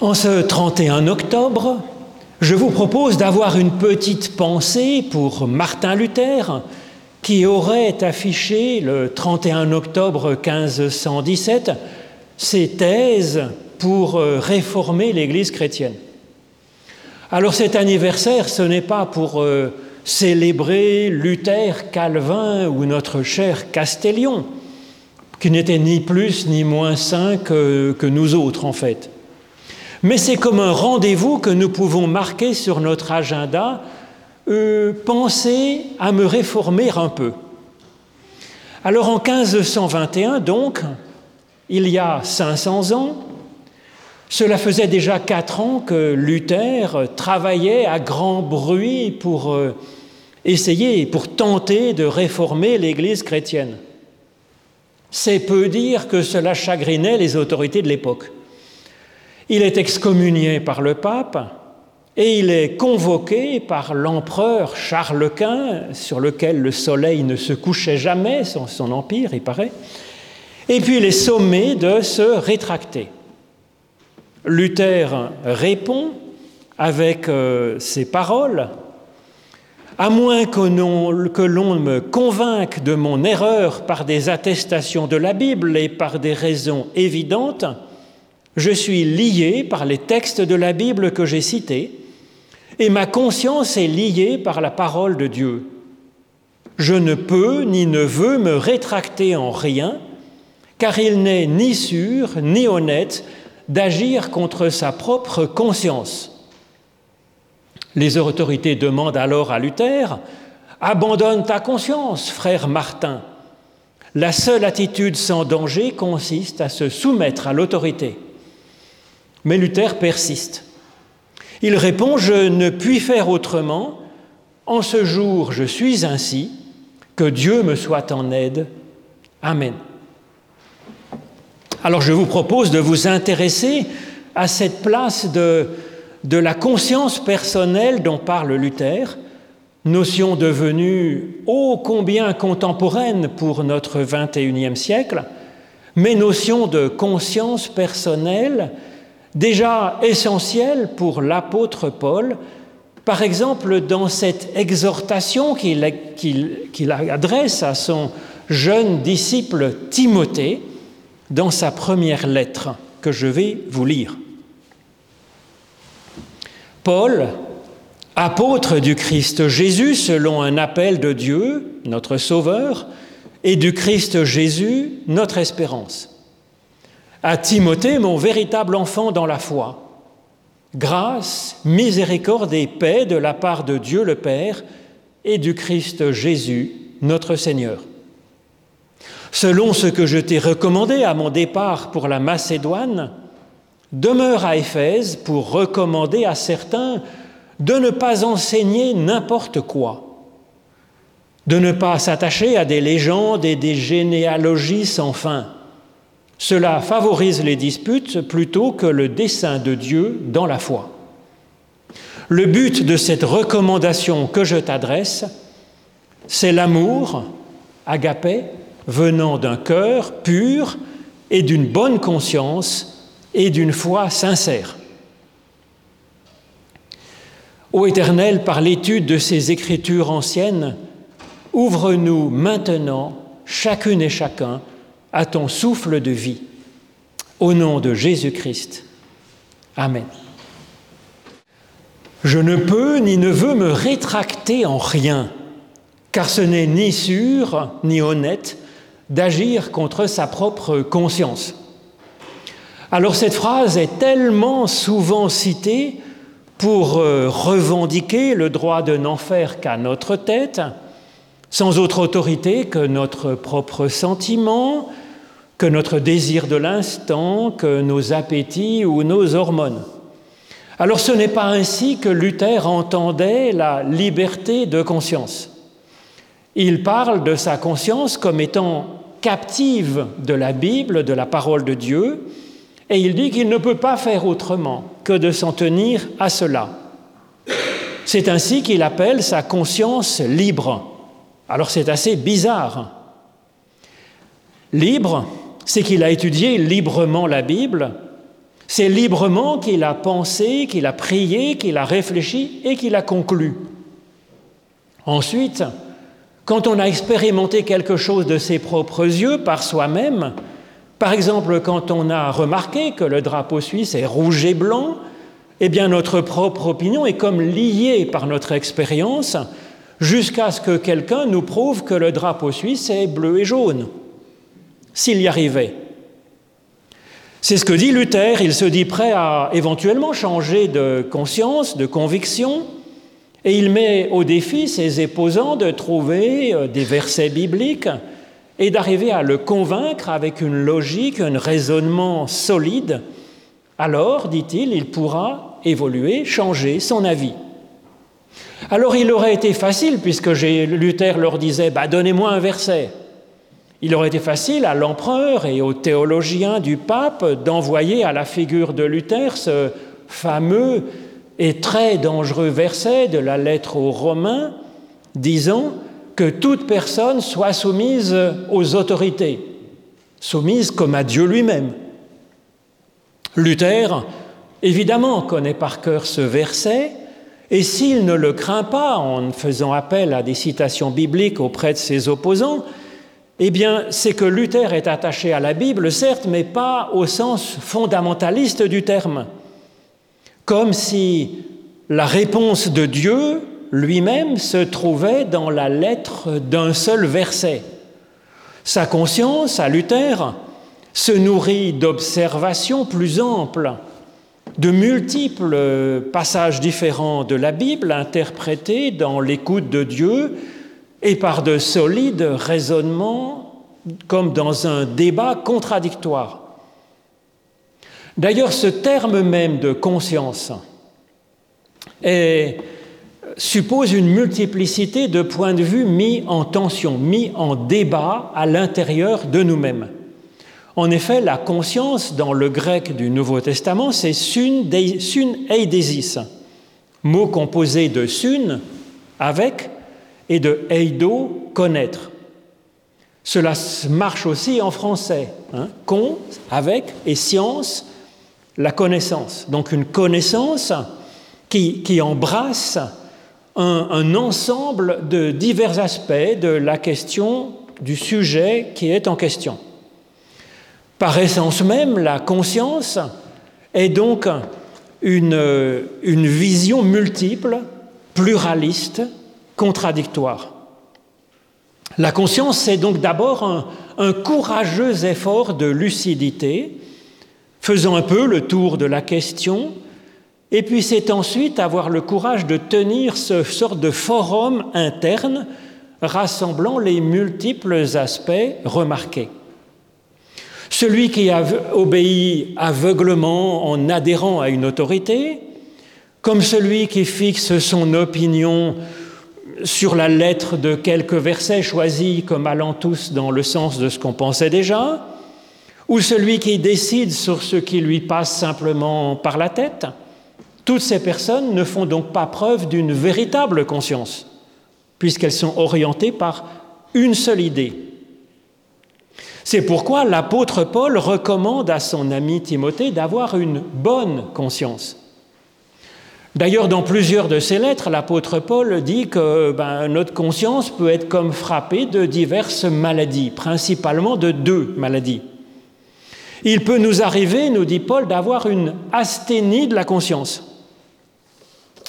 En ce 31 octobre, je vous propose d'avoir une petite pensée pour Martin Luther, qui aurait affiché le 31 octobre 1517 ses thèses pour euh, réformer l'Église chrétienne. Alors cet anniversaire, ce n'est pas pour euh, célébrer Luther, Calvin ou notre cher Castellion, qui n'était ni plus ni moins saint que, que nous autres en fait. Mais c'est comme un rendez-vous que nous pouvons marquer sur notre agenda, euh, penser à me réformer un peu. Alors en 1521, donc, il y a 500 ans, cela faisait déjà quatre ans que Luther travaillait à grand bruit pour euh, essayer, pour tenter de réformer l'Église chrétienne. C'est peu dire que cela chagrinait les autorités de l'époque. Il est excommunié par le pape et il est convoqué par l'empereur Charles Quint, sur lequel le soleil ne se couchait jamais, son, son empire, il paraît, et puis il est sommé de se rétracter. Luther répond avec euh, ces paroles À moins que l'on me convainque de mon erreur par des attestations de la Bible et par des raisons évidentes, je suis lié par les textes de la Bible que j'ai cités, et ma conscience est liée par la parole de Dieu. Je ne peux ni ne veux me rétracter en rien, car il n'est ni sûr ni honnête d'agir contre sa propre conscience. Les autorités demandent alors à Luther Abandonne ta conscience, frère Martin. La seule attitude sans danger consiste à se soumettre à l'autorité. Mais Luther persiste. Il répond, je ne puis faire autrement, en ce jour je suis ainsi, que Dieu me soit en aide. Amen. Alors je vous propose de vous intéresser à cette place de, la conscience personnelle dont parle Luther, notion devenue ô combien contemporaine pour notre 21e siècle, mais notion de conscience personnelle déjà essentiel pour l'apôtre Paul, par exemple dans cette exhortation qu'il adresse à son jeune disciple Timothée dans sa première lettre que je vais vous lire. Paul, apôtre du Christ Jésus selon un appel de Dieu, notre Sauveur, et du Christ Jésus, notre espérance à Timothée, mon véritable enfant dans la foi. Grâce, miséricorde et paix de la part de Dieu le Père et du Christ Jésus, notre Seigneur. Selon ce que je t'ai recommandé à mon départ pour la Macédoine, demeure à Éphèse pour recommander à certains de ne pas enseigner n'importe quoi, de ne pas s'attacher à des légendes et des généalogies sans fin cela favorise les disputes plutôt que le dessein de Dieu dans la foi. Le but de cette recommandation que je t'adresse, c'est l'amour, agapé, venant d'un cœur pur et d'une bonne conscience et d'une foi sincère. Ô Éternel, par l'étude de ces écritures anciennes, ouvre-nous maintenant, chacune et chacun, à ton souffle de vie. Au nom de Jésus-Christ. Amen. Je ne peux ni ne veux me rétracter en rien, car ce n'est ni sûr ni honnête d'agir contre sa propre conscience. Alors cette phrase est tellement souvent citée pour euh, revendiquer le droit de n'en faire qu'à notre tête, sans autre autorité que notre propre sentiment, que notre désir de l'instant, que nos appétits ou nos hormones. Alors ce n'est pas ainsi que Luther entendait la liberté de conscience. Il parle de sa conscience comme étant captive de la Bible, de la parole de Dieu, et il dit qu'il ne peut pas faire autrement que de s'en tenir à cela. C'est ainsi qu'il appelle sa conscience libre. Alors c'est assez bizarre. Libre, c'est qu'il a étudié librement la Bible, C'est librement qu'il a pensé, qu'il a prié, qu'il a réfléchi et qu'il a conclu. Ensuite, quand on a expérimenté quelque chose de ses propres yeux par soi-même, par exemple quand on a remarqué que le drapeau suisse est rouge et blanc, eh bien notre propre opinion est comme liée par notre expérience jusqu'à ce que quelqu'un nous prouve que le drapeau suisse est bleu et jaune, s'il y arrivait. C'est ce que dit Luther, il se dit prêt à éventuellement changer de conscience, de conviction, et il met au défi ses opposants de trouver euh, des versets bibliques et d'arriver à le convaincre avec une logique, un raisonnement solide. Alors, dit-il, il pourra évoluer, changer son avis. Alors il aurait été facile, puisque Luther leur disait bah, Donnez-moi un verset. Il aurait été facile à l'empereur et aux théologiens du pape d'envoyer à la figure de Luther ce fameux et très dangereux verset de la lettre aux Romains disant que toute personne soit soumise aux autorités, soumise comme à Dieu lui-même. Luther, évidemment, connaît par cœur ce verset, et s'il ne le craint pas en faisant appel à des citations bibliques auprès de ses opposants, eh bien, c'est que Luther est attaché à la Bible, certes, mais pas au sens fondamentaliste du terme. Comme si la réponse de Dieu lui-même se trouvait dans la lettre d'un seul verset. Sa conscience, à Luther, se nourrit d'observations plus amples, de multiples passages différents de la Bible interprétés dans l'écoute de Dieu et par de solides raisonnements comme dans un débat contradictoire. D'ailleurs, ce terme même de conscience suppose une multiplicité de points de vue mis en tension, mis en débat à l'intérieur de nous-mêmes. En effet, la conscience dans le grec du Nouveau Testament, c'est sun, eidesis, mot composé de sun, avec, et de eido, connaître. Cela marche aussi en français. Hein, con, avec, et science, la connaissance. Donc une connaissance qui, embrasse un, ensemble de divers aspects de la question, du sujet qui est en question. Par essence même, la conscience est donc une vision multiple, pluraliste, contradictoire. La conscience, c'est donc d'abord un, un, courageux effort de lucidité, faisant un peu le tour de la question, et puis c'est ensuite avoir le courage de tenir ce sorte de forum interne rassemblant les multiples aspects remarqués. Celui qui obéit aveuglement en adhérant à une autorité, comme celui qui fixe son opinion sur la lettre de quelques versets choisis comme allant tous dans le sens de ce qu'on pensait déjà, ou celui qui décide sur ce qui lui passe simplement par la tête, toutes ces personnes ne font donc pas preuve d'une véritable conscience, puisqu'elles sont orientées par une seule idée. C'est pourquoi l'apôtre Paul recommande à son ami Timothée d'avoir une bonne conscience. D'ailleurs, dans plusieurs de ses lettres, l'apôtre Paul dit que ben, notre conscience peut être comme frappée de diverses maladies, principalement de deux maladies. Il peut nous arriver, nous dit Paul, d'avoir une asthénie de la conscience.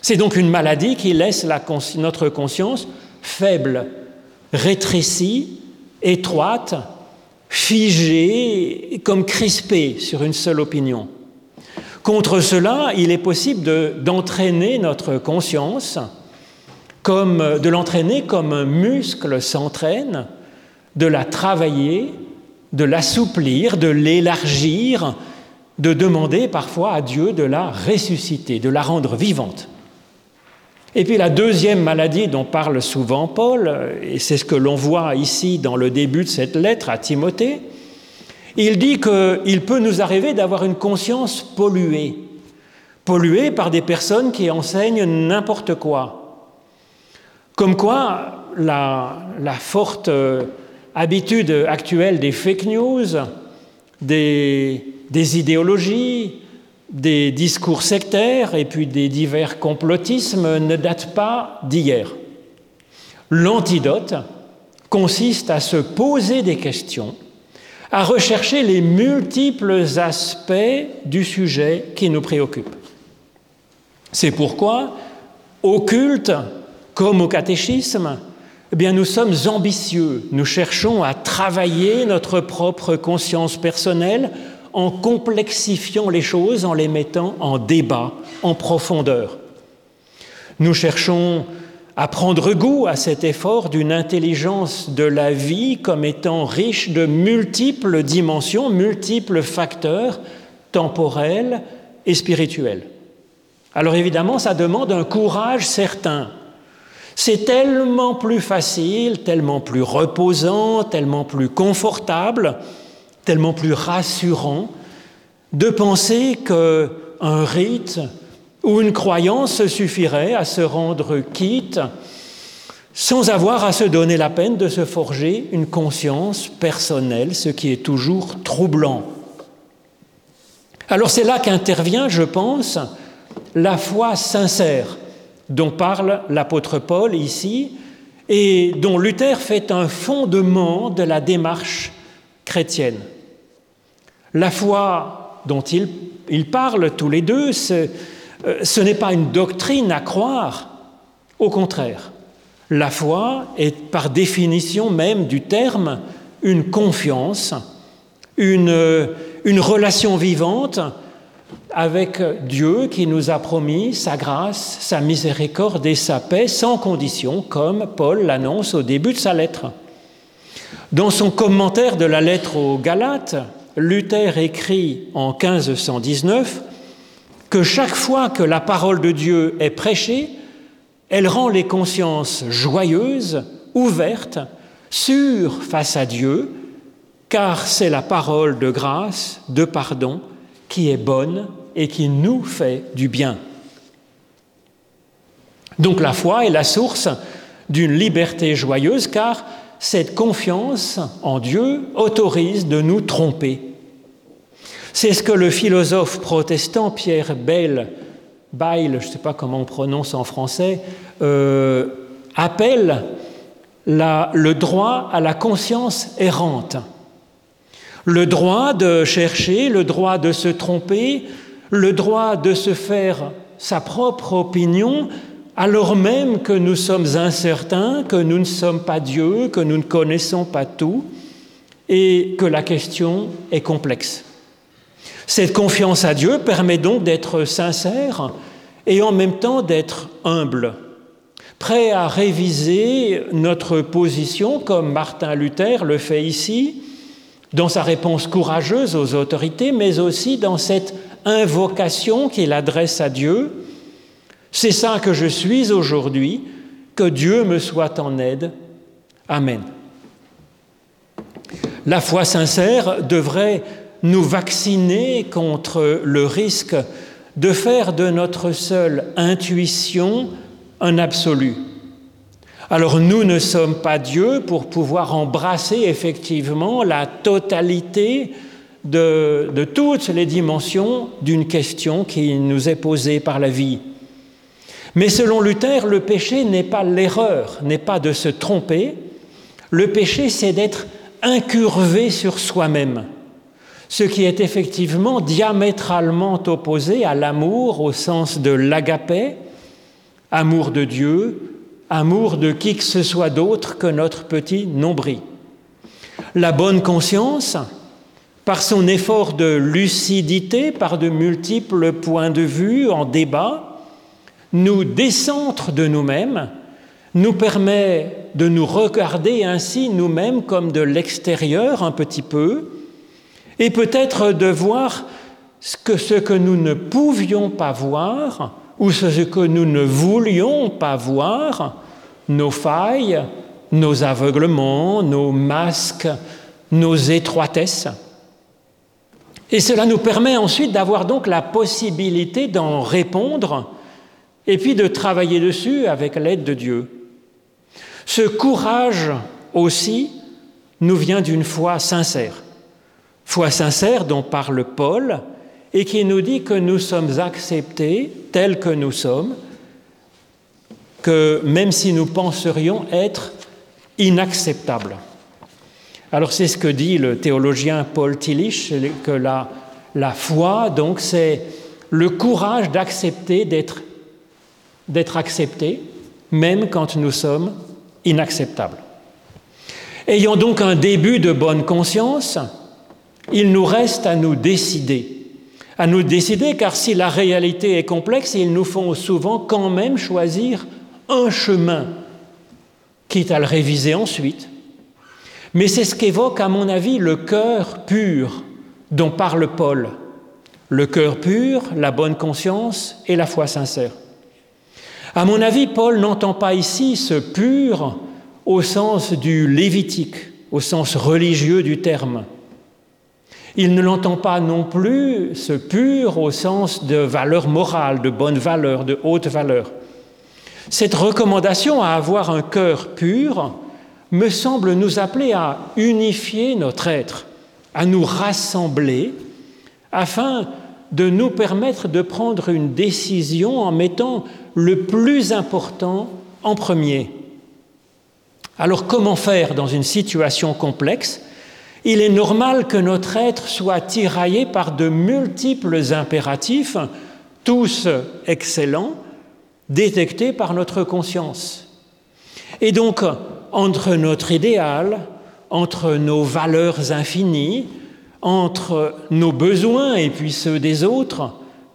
C'est donc une maladie qui laisse la, notre conscience faible, rétrécie, étroite, figée, comme crispée sur une seule opinion. Contre cela, il est possible d'entraîner notre conscience, comme, de l'entraîner comme un muscle s'entraîne, de la travailler, de l'assouplir, de l'élargir, de demander parfois à Dieu de la ressusciter, de la rendre vivante. Et puis la deuxième maladie dont parle souvent Paul, et c'est ce que l'on voit ici dans le début de cette lettre à Timothée, il dit qu'il peut nous arriver d'avoir une conscience polluée, polluée par des personnes qui enseignent n'importe quoi. Comme quoi, la, forte habitude actuelle des fake news, des, des idéologies, des discours sectaires et puis des divers complotismes ne datent pas d'hier. L'antidote consiste à se poser des questions, à rechercher les multiples aspects du sujet qui nous préoccupe. C'est pourquoi, au culte comme au catéchisme, eh nous sommes ambitieux, nous cherchons à travailler notre propre conscience personnelle en complexifiant les choses, en les mettant en débat, en profondeur. Nous cherchons à prendre goût à cet effort d'une intelligence de la vie comme étant riche de multiples dimensions, multiples facteurs temporels et spirituels. Alors évidemment, ça demande un courage certain. C'est tellement plus facile, tellement plus reposant, tellement plus confortable tellement plus rassurant de penser qu'un rite ou une croyance suffirait à se rendre quitte sans avoir à se donner la peine de se forger une conscience personnelle, ce qui est toujours troublant. Alors c'est là qu'intervient, je pense, la foi sincère dont parle l'apôtre Paul ici et dont Luther fait un fondement de la démarche chrétienne. La foi dont ils, parlent tous les deux, euh, ce, n'est pas une doctrine à croire, au contraire. La foi est par définition même du terme une confiance, une, une relation vivante avec Dieu qui nous a promis sa grâce, sa miséricorde et sa paix sans condition, comme Paul l'annonce au début de sa lettre. Dans son commentaire de la lettre aux Galates, Luther écrit en 1519 que chaque fois que la parole de Dieu est prêchée, elle rend les consciences joyeuses, ouvertes, sûres face à Dieu, car c'est la parole de grâce, de pardon, qui est bonne et qui nous fait du bien. Donc la foi est la source d'une liberté joyeuse, car cette confiance en Dieu autorise de nous tromper. C'est ce que le philosophe protestant Pierre Bayle, je ne sais pas comment on prononce en français, euh, appelle le droit à la conscience errante. Le droit de chercher, le droit de se tromper, le droit de se faire sa propre opinion, alors même que nous sommes incertains, que nous ne sommes pas Dieu, que nous ne connaissons pas tout, et que la question est complexe. Cette confiance à Dieu permet donc d'être sincère et en même temps d'être humble, prêt à réviser notre position comme Martin Luther le fait ici, dans sa réponse courageuse aux autorités, mais aussi dans cette invocation qu'il adresse à Dieu. C'est ça que je suis aujourd'hui, que Dieu me soit en aide. Amen. La foi sincère devrait nous vacciner contre le risque de faire de notre seule intuition un absolu. Alors nous ne sommes pas Dieu pour pouvoir embrasser effectivement la totalité de, de toutes les dimensions d'une question qui nous est posée par la vie. Mais selon Luther, le péché n'est pas l'erreur, n'est pas de se tromper. Le péché, c'est d'être incurvé sur soi-même ce qui est effectivement diamétralement opposé à l'amour au sens de l'agapé, amour de Dieu, amour de qui que ce soit d'autre que notre petit nombril. La bonne conscience, par son effort de lucidité, par de multiples points de vue en débat, nous décentre de nous-mêmes, nous permet de nous regarder ainsi nous-mêmes comme de l'extérieur un petit peu, et peut-être de voir ce que, nous ne pouvions pas voir ou ce que nous ne voulions pas voir, nos failles, nos aveuglements, nos masques, nos étroitesses. Et cela nous permet ensuite d'avoir donc la possibilité d'en répondre et puis de travailler dessus avec l'aide de Dieu. Ce courage aussi nous vient d'une foi sincère foi sincère dont parle Paul et qui nous dit que nous sommes acceptés tels que nous sommes, que même si nous penserions être inacceptables. Alors c'est ce que dit le théologien Paul Tillich, que la, la foi, donc, c'est le courage d'accepter d'être, d'être accepté, même quand nous sommes inacceptables. Ayant donc un début de bonne conscience, il nous reste à nous décider. À nous décider car si la réalité est complexe, il nous faut souvent quand même choisir un chemin, quitte à le réviser ensuite, mais c'est ce qu'évoque, à mon avis, le cœur pur dont parle Paul. Le cœur pur, la bonne conscience et la foi sincère. À mon avis, Paul n'entend pas ici ce pur au sens du lévitique, au sens religieux du terme. Il ne l'entend pas non plus ce pur au sens de valeur morale, de bonne valeur, de haute valeur. Cette recommandation à avoir un cœur pur me semble nous appeler à unifier notre être, à nous rassembler, afin de nous permettre de prendre une décision en mettant le plus important en premier. Alors comment faire dans une situation complexe Il est normal que notre être soit tiraillé par de multiples impératifs, tous excellents, détectés par notre conscience. Et donc, entre notre idéal, entre nos valeurs infinies, entre nos besoins et puis ceux des autres,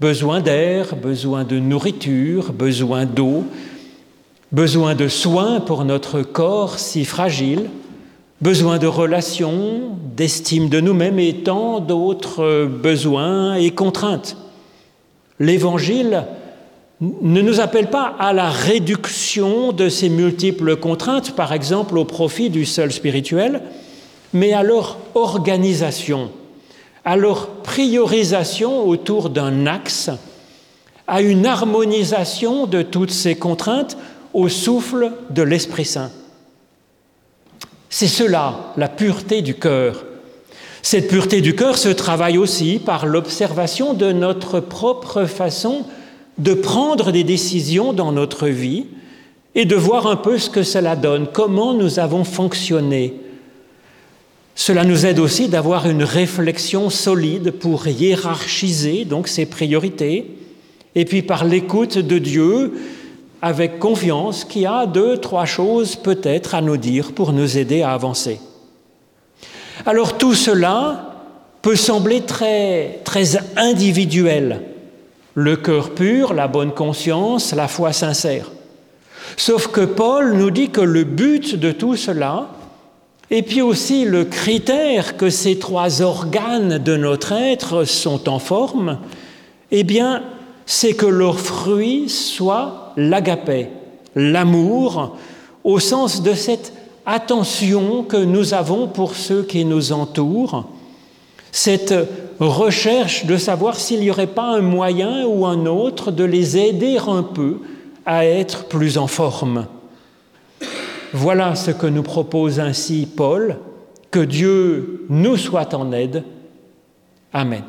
besoin d'air, besoin de nourriture, besoin d'eau, besoin de soins pour notre corps si fragile, besoin de relations, d'estime de nous-mêmes et tant d'autres besoins et contraintes. L'Évangile ne nous appelle pas à la réduction de ces multiples contraintes, par exemple au profit du seul spirituel, mais à leur organisation, à leur priorisation autour d'un axe, à une harmonisation de toutes ces contraintes au souffle de l'Esprit Saint. C'est cela, la pureté du cœur. Cette pureté du cœur se travaille aussi par l'observation de notre propre façon de prendre des décisions dans notre vie et de voir un peu ce que cela donne, comment nous avons fonctionné. Cela nous aide aussi d'avoir une réflexion solide pour hiérarchiser donc ces priorités, et puis par l'écoute de Dieu, avec confiance, qui a deux, trois choses peut-être à nous dire pour nous aider à avancer. Alors tout cela peut sembler très, très individuel, le cœur pur, la bonne conscience, la foi sincère. Sauf que Paul nous dit que le but de tout cela, et puis aussi le critère que ces trois organes de notre être sont en forme, eh bien, c'est que leur fruit soit l'agapé, l'amour, au sens de cette attention que nous avons pour ceux qui nous entourent, cette recherche de savoir s'il n'y aurait pas un moyen ou un autre de les aider un peu à être plus en forme. Voilà ce que nous propose ainsi Paul, que Dieu nous soit en aide. Amen.